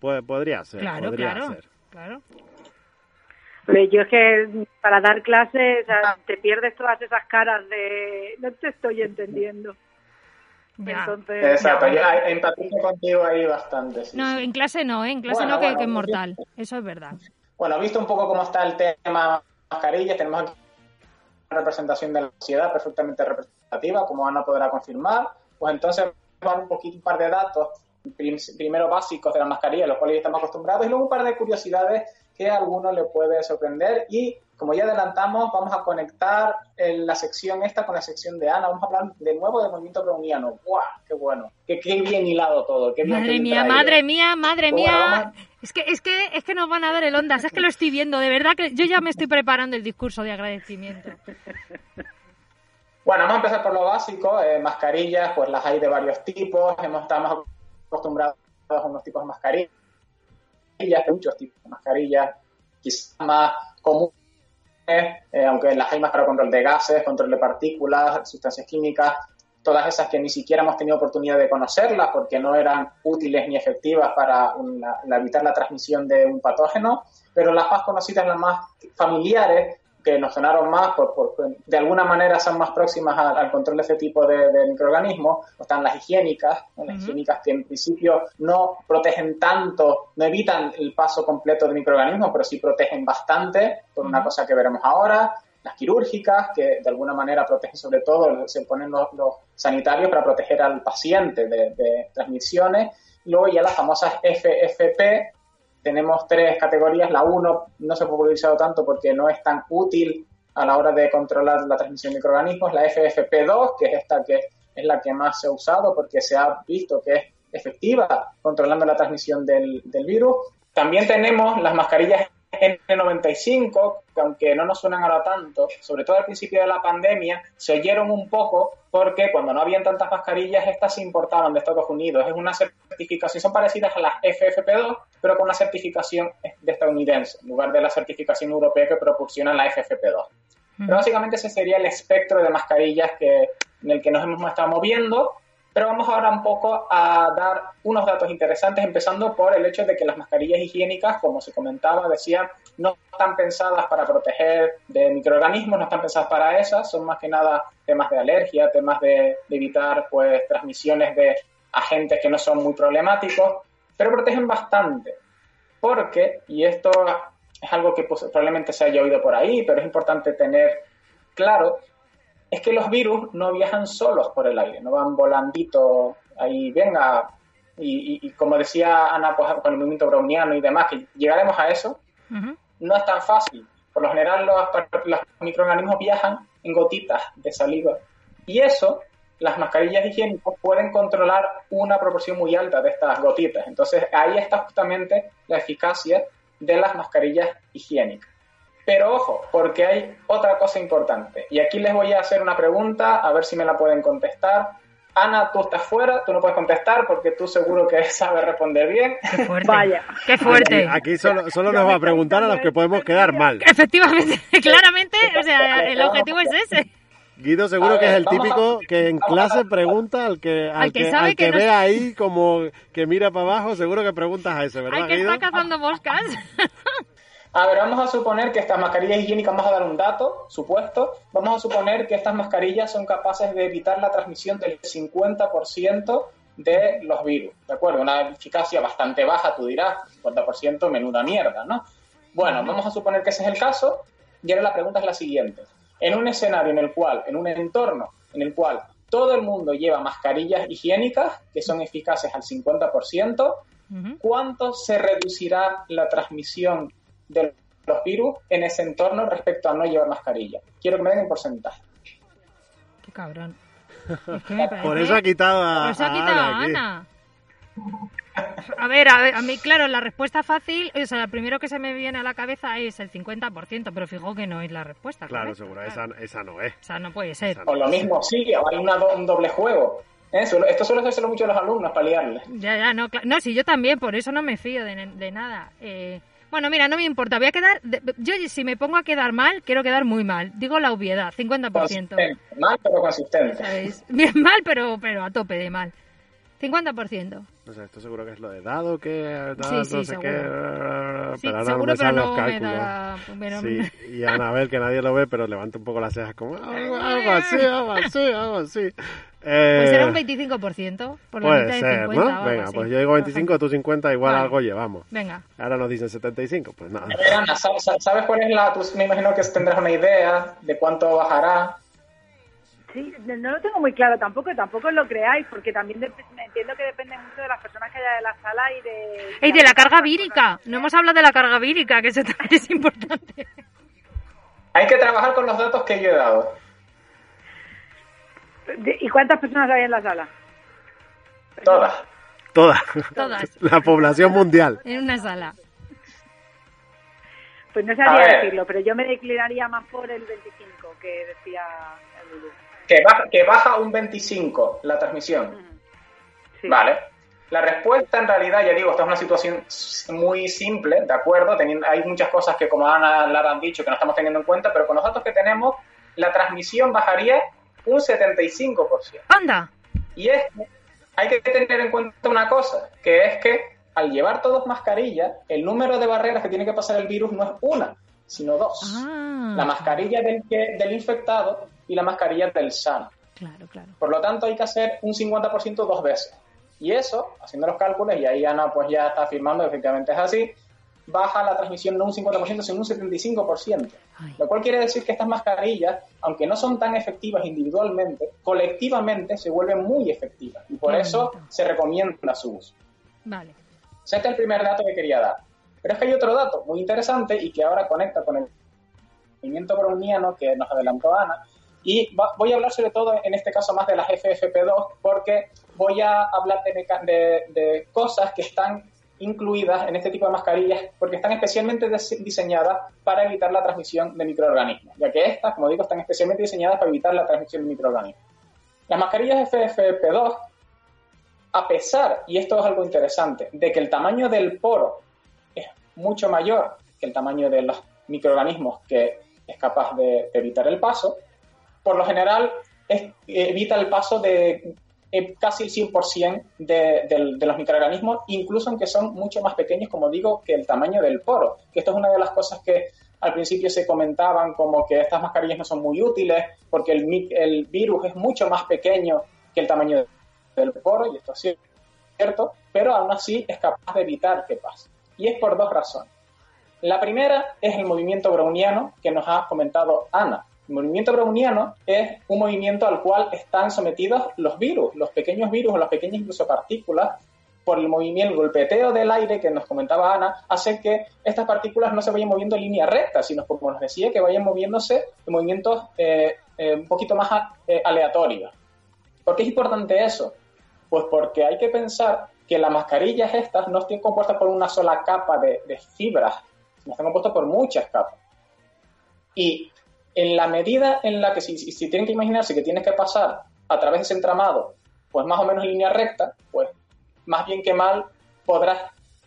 Pues podría ser, Claro, podría claro, ser. claro. Pero yo es que para dar clases te pierdes todas esas caras de no te estoy entendiendo. Entonces, Exacto, no. yo empatizo contigo ahí bastante. sí, No, sí. en clase no, ¿eh? En clase Bueno, no, que, bueno, que es mortal. Eso es verdad. Bueno, visto un poco cómo está el tema mascarillas, tenemos aquí representación de la sociedad perfectamente representativa, como Ana podrá confirmar. Pues entonces dar un poquito, un par de datos, prim- primero básicos de la mascarilla, los cuales ya estamos acostumbrados, y luego un par de curiosidades que a alguno le puede sorprender. Y como ya adelantamos, vamos a conectar en la sección esta con la sección de Ana. Vamos a hablar de nuevo del movimiento browniano. ¡Guau! ¡Qué bueno! ¡Qué, qué bien hilado todo! Qué bien, qué Madre bien mía, madre mía, madre Pues bueno, mía. Es que, es que, es que nos van a dar el ondas, es que lo estoy viendo, de verdad que yo ya me estoy preparando el discurso de agradecimiento. Bueno, vamos a empezar por lo básico. Eh, mascarillas, pues las hay de varios tipos. Hemos estado más acostumbrados a unos tipos de mascarillas, muchos tipos de mascarillas, quizás más comunes, eh, aunque las hay más para control de gases, control de partículas, sustancias químicas, todas esas que ni siquiera hemos tenido oportunidad de conocerlas porque no eran útiles ni efectivas para una- evitar la transmisión de un patógeno, pero las más conocidas, las más familiares, que nos sonaron más, por, por- de alguna manera son más próximas al, al control de este tipo de, de microorganismos, están las higiénicas, ¿no? las Ujú. higiénicas que en principio no protegen tanto, no evitan el paso completo de microorganismos, pero sí protegen bastante, por una cosa que veremos ahora, las quirúrgicas, que de alguna manera protegen sobre todo, se ponen los, los sanitarios para proteger al paciente de, de transmisiones, luego ya las famosas FFP, tenemos tres categorías. La 1 no se ha popularizado tanto porque no es tan útil a la hora de controlar la transmisión de microorganismos. La FFP2, que es esta que es la que más se ha usado porque se ha visto que es efectiva controlando la transmisión del, del virus. También tenemos las mascarillas N95, que aunque no nos suenan ahora tanto, sobre todo al principio de la pandemia, se oyeron un poco porque cuando no habían tantas mascarillas, estas se importaban de Estados Unidos. Es una certificación, son parecidas a las FFP2, pero con una certificación de estadounidense, en lugar de la certificación europea que proporciona la FFP2. Pero básicamente ese sería el espectro de mascarillas que, en el que nos hemos estado moviendo. Pero vamos ahora un poco a dar unos datos interesantes, empezando por el hecho de que las mascarillas higiénicas, como se comentaba, decían, no están pensadas para proteger de microorganismos, no están pensadas para esas, son más que nada temas de alergia, temas de, de evitar pues transmisiones de agentes que no son muy problemáticos, pero protegen bastante. Porque, y esto es algo que pues, probablemente se haya oído por ahí, pero es importante tener claro, es que los virus no viajan solos por el aire, no van volandito ahí, venga, y, y- y como decía Ana pues, con el movimiento browniano y demás, que llegaremos a eso, no es tan fácil. Por lo general los, los microorganismos viajan en gotitas de saliva. Y eso, las mascarillas higiénicas pueden controlar una proporción muy alta de estas gotitas. Entonces ahí está justamente la eficacia de las mascarillas higiénicas. Pero ojo, porque hay otra cosa importante. Y aquí les voy a hacer una pregunta, a ver si me la pueden contestar. Ana, tú estás fuera, tú no puedes contestar porque tú seguro que [LAUGHS] sabes responder bien. Qué fuerte. Vaya. Qué fuerte. Aquí, aquí solo, solo nos va a preguntar a los que podemos quedar mal. Efectivamente, [LAUGHS] claramente, o sea, el objetivo es ese. Guido seguro A que es ver, el vamos a- típico que en clase pregunta al que, al Al que que, sabe al que que no- ve ahí como que mira para abajo, seguro que preguntas a ese, ¿verdad, Hay que Guido? estar cazando moscas. [LAUGHS] A ver, vamos a suponer que estas mascarillas higiénicas, vamos a dar un dato, supuesto, vamos a suponer que estas mascarillas son capaces de evitar la transmisión del 50% de los virus, ¿de acuerdo? Una eficacia bastante baja, tú dirás, 50% menuda mierda, ¿no? Bueno, vamos a suponer que ese es el caso, y ahora la pregunta es la siguiente. En un escenario en el cual, en un entorno en el cual todo el mundo lleva mascarillas higiénicas que son eficaces al 50%, ¿cuánto se reducirá la transmisión de los virus en ese entorno respecto a no llevar mascarilla? Quiero que me den un porcentaje. Qué cabrón. [LAUGHS] Es que me Por parece- eso ha quitado a, Por eso ha a quitado Ana a aquí. Ana. A ver, a ver, a mí, claro, la respuesta fácil, o sea, lo primero que se me viene a la cabeza es el 50%, pero fijo que no es la respuesta. Claro, correcta, seguro, claro. esa, esa no es. O sea, no puede ser. O lo mismo, sí, hay una un doble juego. ¿eh? Esto suele hacerlo mucho a los alumnos para liarles. Ya, ya, no, cla- no, sí, yo también, por eso no me fío de, de nada. Eh, Bueno, mira, no me importa. Voy a quedar. Yo, si me pongo a quedar mal, quiero quedar muy mal. Digo la obviedad, 50%. Mal, pero consistente. [LAUGHS] Bien mal, pero, pero a tope de mal. 50%. O sea, esto seguro que es lo de dado, que sí, sí, no sé seguro. qué. Sí, pero ahora seguro, no me pero no los me cálculos. da- pero- Sí, [LAUGHS] y Anabel, que nadie lo ve, pero levanta un poco las cejas como algo, algo así, algo así, algo así. Eh, Pues será un 25%, por la puede mitad de ser, 50 o ¿no? algo Venga, así. pues yo digo 25, tú 50, igual Vale. algo llevamos. Venga. Ahora nos dicen 75, pues nada. Ana, ¿sabes, cuál es la...? Tú me imagino que tendrás una idea de cuánto bajará. Sí, no lo tengo muy claro tampoco, tampoco lo creáis, porque también dep- entiendo que depende mucho de las personas que haya en la sala y de... ¡Ey, de la carga vírica! No hemos hablado de la carga vírica, que eso [LAUGHS] también es importante. Hay que trabajar con los datos que yo he dado. ¿Y cuántas personas hay en la sala? Todas. Toda. Todas. [LAUGHS] La población mundial. En una sala. Pues no A sabría decirlo, pero yo me declinaría más por el 25 que decía el Lulu. Que baja, que baja un 25 la transmisión. Vale. La respuesta en realidad, ya digo, esta es una situación muy simple, ¿de acuerdo? Teniendo, hay muchas cosas que como Ana Lara han dicho que no estamos teniendo en cuenta, pero con los datos que tenemos, la transmisión bajaría un 75%. ¡Anda! Y es que hay que tener en cuenta una cosa, que es que al llevar todos mascarilla, el número de barreras que tiene que pasar el virus no es una, sino dos. Ah. La mascarilla del, que, del infectado y la mascarilla del sano. Claro, claro. Por lo tanto, hay que hacer un 50% dos veces. Y eso, haciendo los cálculos, y ahí Ana pues ya está afirmando que efectivamente es así, baja la transmisión no un 50%, sino un 75%. Lo cual quiere decir que estas mascarillas, aunque no son tan efectivas individualmente, colectivamente se vuelven muy efectivas. Y por eso se recomienda su uso. Vale. Ese es el primer dato que quería dar. Pero es que hay otro dato muy interesante y que ahora conecta con el movimiento browniano que nos adelantó Ana. Y va- voy a hablar sobre todo, en este caso, más de las FFP2, porque voy a hablar de, de- de cosas que están incluidas en este tipo de mascarillas, porque están especialmente diseñadas para evitar la transmisión de microorganismos, ya que estas, como digo, están especialmente diseñadas para evitar la transmisión de microorganismos. Las mascarillas FFP2 a pesar, y esto es algo interesante, de que el tamaño del poro es mucho mayor que el tamaño de los microorganismos que es capaz de evitar el paso, por lo general evita el paso de eh, casi el 100% de, de los microorganismos, incluso aunque son mucho más pequeños, como digo, que el tamaño del poro. Que esto es una de las cosas que al principio se comentaban como que estas mascarillas no son muy útiles porque el, el virus es mucho más pequeño que el tamaño del poro, y esto es cierto, pero aún así es capaz de evitar que pase. Y es por dos razones. La primera es el movimiento browniano que nos ha comentado Ana. El movimiento browniano es un movimiento al cual están sometidos los virus, los pequeños virus o las pequeñas incluso partículas, por el movimiento, el golpeteo del aire que nos comentaba Ana, hace que estas partículas no se vayan moviendo en línea recta, sino como nos decía, que vayan moviéndose en movimientos eh, eh, un poquito más eh, aleatorios. ¿Por qué es importante eso? Pues porque hay que pensar que las mascarillas estas no están compuestas por una sola capa de, de fibras, sino están compuestas por muchas capas. Y en la medida en la que, si, tienen que imaginarse que tienes que pasar a través de ese entramado, pues más o menos en línea recta, pues más bien que mal podrás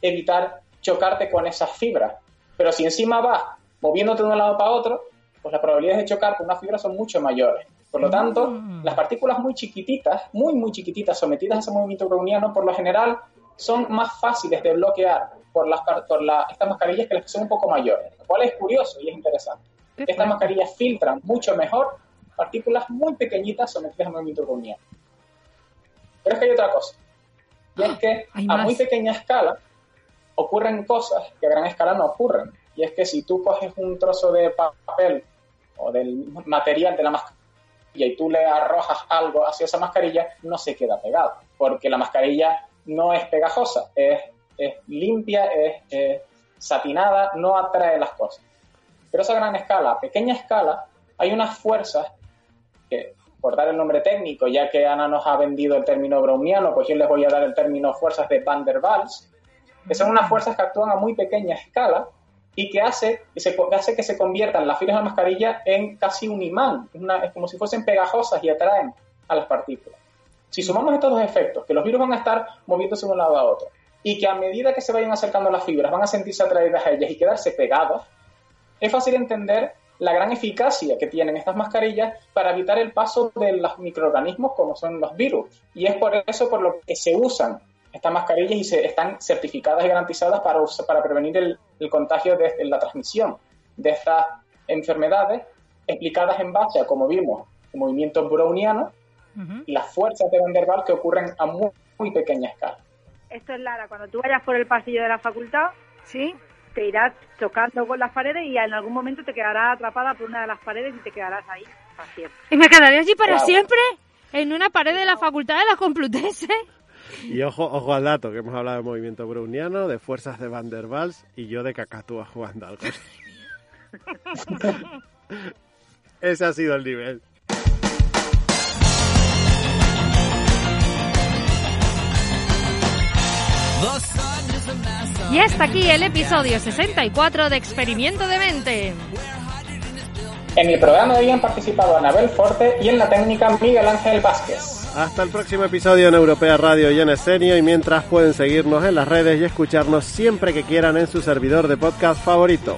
evitar chocarte con esas fibras. Pero si encima vas moviéndote de un lado para otro, pues las probabilidades de chocar con una fibra son mucho mayores. Por lo tanto, las partículas muy chiquititas, muy, muy chiquititas, sometidas a ese movimiento browniano, por lo general son más fáciles de bloquear por, las, por la- estas mascarillas que las que son un poco mayores, lo cual es curioso y es interesante. Estas mascarillas filtran mucho mejor partículas muy pequeñitas sometidas a movimiento browniano. Pero es que hay otra cosa, y es que hay a más. muy pequeña escala ocurren cosas que a gran escala no ocurren. Y es que si tú coges un trozo de papel o del material de la mascarilla y tú le arrojas algo hacia esa mascarilla, no se queda pegado, porque la mascarilla no es pegajosa, es, es limpia, es, es satinada, no atrae las cosas. Pero esa gran escala, a pequeña escala, hay unas fuerzas que, por dar el nombre técnico, ya que Ana nos ha vendido el término browniano, pues yo les voy a dar el término fuerzas de Van der Waals, que son unas fuerzas que actúan a muy pequeña escala y que hace que se, conviertan las fibras de la mascarilla en casi un imán, es, como si fuesen pegajosas y atraen a las partículas. Si sumamos estos dos efectos, que los virus van a estar moviéndose de un lado a otro, y que a medida que se vayan acercando las fibras van a sentirse atraídas a ellas y quedarse pegados, es fácil entender la gran eficacia que tienen estas mascarillas para evitar el paso de los microorganismos como son los virus. Y es por eso por lo que se usan estas mascarillas y se, están certificadas y garantizadas para, para prevenir el, contagio de, la transmisión de estas enfermedades explicadas en base a, como vimos, el movimiento browniano y las fuerzas de Van der Waals que ocurren a muy, muy pequeña escala esto es Lara, cuando tú vayas por el pasillo de la facultad, ¿sí? Te irás chocando con las paredes y en algún momento te quedarás atrapada por una de las paredes y te quedarás ahí para siempre. ¿Y me quedaré allí para siempre? ¿En una pared de la facultad de la Complutense? Y ojo, ojo al dato, que hemos hablado de movimiento browniano, de fuerzas de Van der Waals y yo de Cacatúa jugando algo. [LAUGHS] Ese ha sido el nivel. Y hasta aquí el episodio 64 de Experimento de Mente. En el programa de hoy han participado Anabel Forte y en la técnica Miguel Ángel Vázquez. Hasta el próximo episodio en Europea Radio y en Escenio y mientras pueden seguirnos en las redes y escucharnos siempre que quieran en su servidor de podcast favorito.